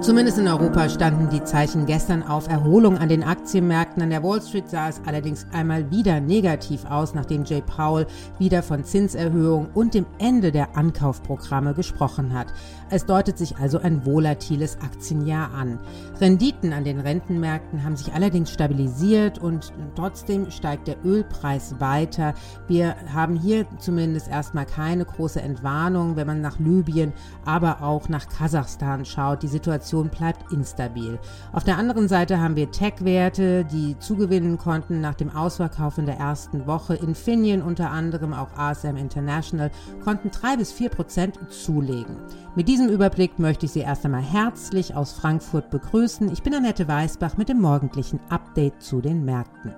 Zumindest in Europa standen die Zeichen gestern auf Erholung an den Aktienmärkten. An der Wall Street sah es allerdings einmal wieder negativ aus, nachdem Jay Powell wieder von Zinserhöhung und dem Ende der Ankaufprogramme gesprochen hat. Es deutet sich also ein volatiles Aktienjahr an. Renditen an den Rentenmärkten haben sich allerdings stabilisiert und trotzdem steigt der Ölpreis weiter. Wir haben hier zumindest erstmal keine große Entwarnung, wenn man nach Libyen, aber auch nach Kasachstan schaut. Die Situation Situation bleibt instabil. Auf der anderen Seite haben wir Tech-Werte, die zugewinnen konnten nach dem Ausverkauf in der ersten Woche. Infineon unter anderem, auch ASM International, konnten drei bis vier Prozent zulegen. Mit diesem Überblick möchte ich Sie erst einmal herzlich aus Frankfurt begrüßen. Ich bin Annette Weißbach mit dem morgendlichen Update zu den Märkten.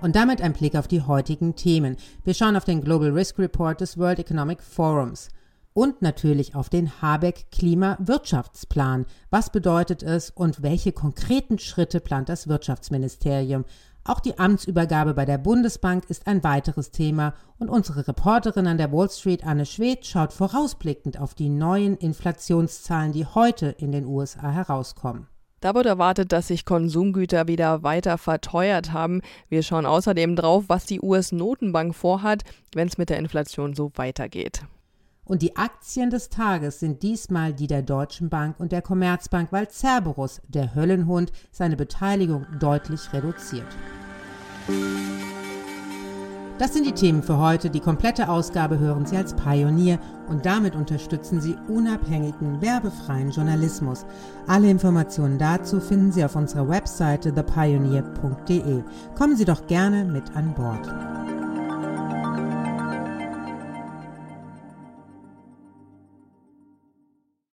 Und damit ein Blick auf die heutigen Themen. Wir schauen auf den Global Risk Report des World Economic Forums und natürlich auf den Habeck Klimawirtschaftsplan. Was bedeutet es und welche konkreten Schritte plant das Wirtschaftsministerium? Auch die Amtsübergabe bei der Bundesbank ist ein weiteres Thema und unsere Reporterin an der Wall Street, Anne Schwedt, schaut vorausblickend auf die neuen Inflationszahlen, die heute in den USA herauskommen. Da wird erwartet, dass sich Konsumgüter wieder weiter verteuert haben. Wir schauen außerdem drauf, was die US-Notenbank vorhat, wenn es mit der Inflation so weitergeht. Und die Aktien des Tages sind diesmal die der Deutschen Bank und der Commerzbank, weil Cerberus, der Höllenhund, seine Beteiligung deutlich reduziert. Das sind die Themen für heute. Die komplette Ausgabe hören Sie als Pionier und damit unterstützen Sie unabhängigen, werbefreien Journalismus. Alle Informationen dazu finden Sie auf unserer Webseite thepioneer.de. Kommen Sie doch gerne mit an Bord.